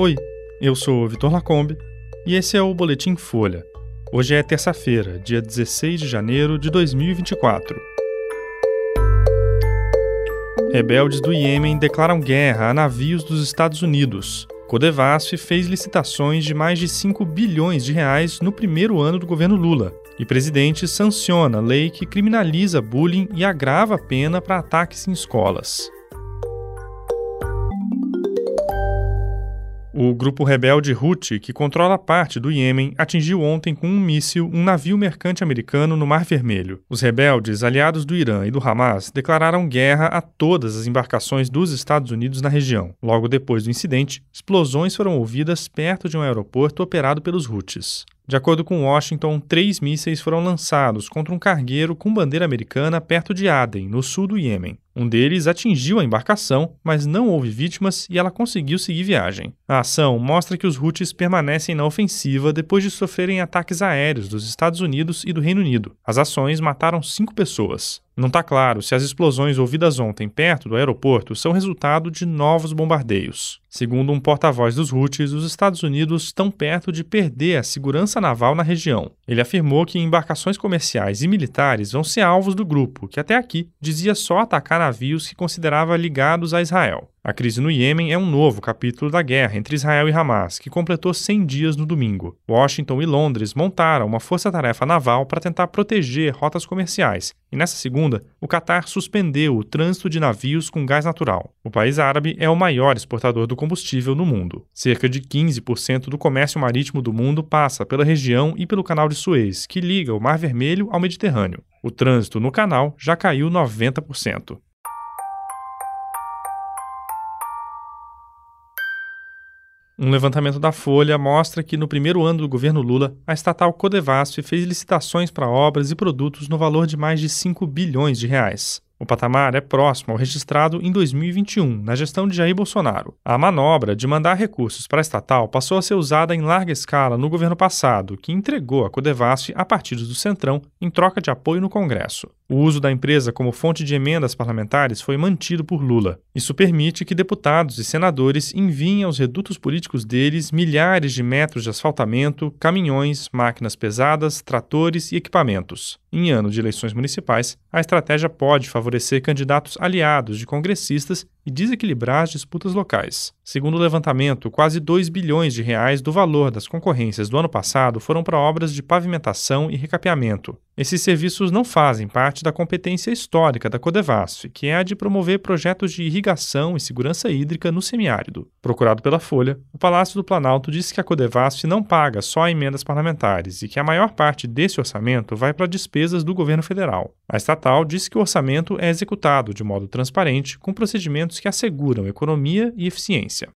Oi, eu sou Vitor Lacombe e esse é o Boletim Folha. Hoje é terça-feira, dia 16 de janeiro de 2024. Rebeldes do Iêmen declaram guerra a navios dos Estados Unidos. Codevasf fez licitações de mais de 5 bilhões de reais no primeiro ano do governo Lula. E presidente sanciona lei que criminaliza bullying e agrava a pena para ataques em escolas. O grupo rebelde Houthi, que controla parte do Iêmen, atingiu ontem com um míssil um navio mercante americano no Mar Vermelho. Os rebeldes, aliados do Irã e do Hamas, declararam guerra a todas as embarcações dos Estados Unidos na região. Logo depois do incidente, explosões foram ouvidas perto de um aeroporto operado pelos Houthis. De acordo com Washington, três mísseis foram lançados contra um cargueiro com bandeira americana perto de Aden, no sul do Iêmen. Um deles atingiu a embarcação, mas não houve vítimas e ela conseguiu seguir viagem. A ação mostra que os Houthis permanecem na ofensiva depois de sofrerem ataques aéreos dos Estados Unidos e do Reino Unido. As ações mataram cinco pessoas. Não está claro se as explosões ouvidas ontem perto do aeroporto são resultado de novos bombardeios. Segundo um porta-voz dos Houthis, os Estados Unidos estão perto de perder a segurança naval na região. Ele afirmou que embarcações comerciais e militares vão ser alvos do grupo, que até aqui dizia só atacar navios que considerava ligados a Israel. A crise no Iêmen é um novo capítulo da guerra entre Israel e Hamas, que completou 100 dias no domingo. Washington e Londres montaram uma força-tarefa naval para tentar proteger rotas comerciais, e nessa segunda, o Catar suspendeu o trânsito de navios com gás natural. O país árabe é o maior exportador do combustível no mundo. Cerca de 15% do comércio marítimo do mundo passa pela região e pelo canal de Suez, que liga o Mar Vermelho ao Mediterrâneo. O trânsito no canal já caiu 90%. Um levantamento da Folha mostra que no primeiro ano do governo Lula, a estatal Codevasf fez licitações para obras e produtos no valor de mais de 5 bilhões de reais. O patamar é próximo ao registrado em 2021, na gestão de Jair Bolsonaro. A manobra de mandar recursos para a estatal passou a ser usada em larga escala no governo passado, que entregou a Codevasf a partidos do Centrão em troca de apoio no Congresso. O uso da empresa como fonte de emendas parlamentares foi mantido por Lula. Isso permite que deputados e senadores enviem aos redutos políticos deles milhares de metros de asfaltamento, caminhões, máquinas pesadas, tratores e equipamentos. Em ano de eleições municipais, a estratégia pode favorecer candidatos aliados de congressistas e desequilibrar as disputas locais. Segundo o levantamento, quase 2 bilhões de reais do valor das concorrências do ano passado foram para obras de pavimentação e recapeamento. Esses serviços não fazem parte da competência histórica da Codevasf, que é a de promover projetos de irrigação e segurança hídrica no semiárido. Procurado pela Folha, o Palácio do Planalto disse que a Codevasf não paga só emendas parlamentares e que a maior parte desse orçamento vai para despesas do governo federal. A estatal disse que o orçamento é executado de modo transparente, com procedimentos que asseguram economia e eficiência.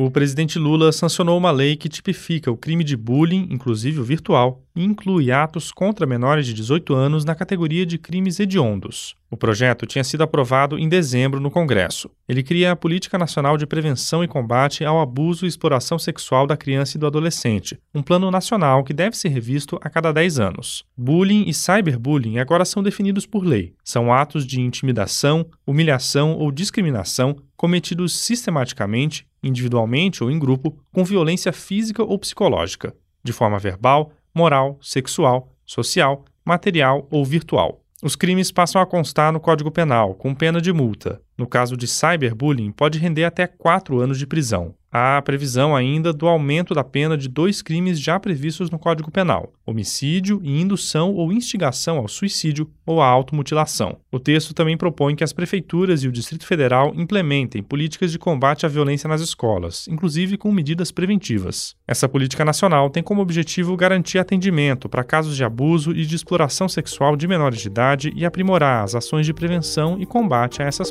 O presidente Lula sancionou uma lei que tipifica o crime de bullying, inclusive o virtual, e inclui atos contra menores de 18 anos na categoria de crimes hediondos. O projeto tinha sido aprovado em dezembro no Congresso. Ele cria a Política Nacional de Prevenção e Combate ao Abuso e Exploração Sexual da Criança e do Adolescente, um plano nacional que deve ser revisto a cada 10 anos. Bullying e cyberbullying agora são definidos por lei. São atos de intimidação, humilhação ou discriminação cometidos sistematicamente, individualmente ou em grupo, com violência física ou psicológica, de forma verbal, moral, sexual, social, material ou virtual. Os crimes passam a constar no Código Penal, com pena de multa. No caso de cyberbullying, pode render até quatro anos de prisão. Há previsão ainda do aumento da pena de dois crimes já previstos no Código Penal: homicídio e indução ou instigação ao suicídio ou à automutilação. O texto também propõe que as prefeituras e o Distrito Federal implementem políticas de combate à violência nas escolas, inclusive com medidas preventivas. Essa política nacional tem como objetivo garantir atendimento para casos de abuso e de exploração sexual de menores de idade e aprimorar as ações de prevenção e combate a essas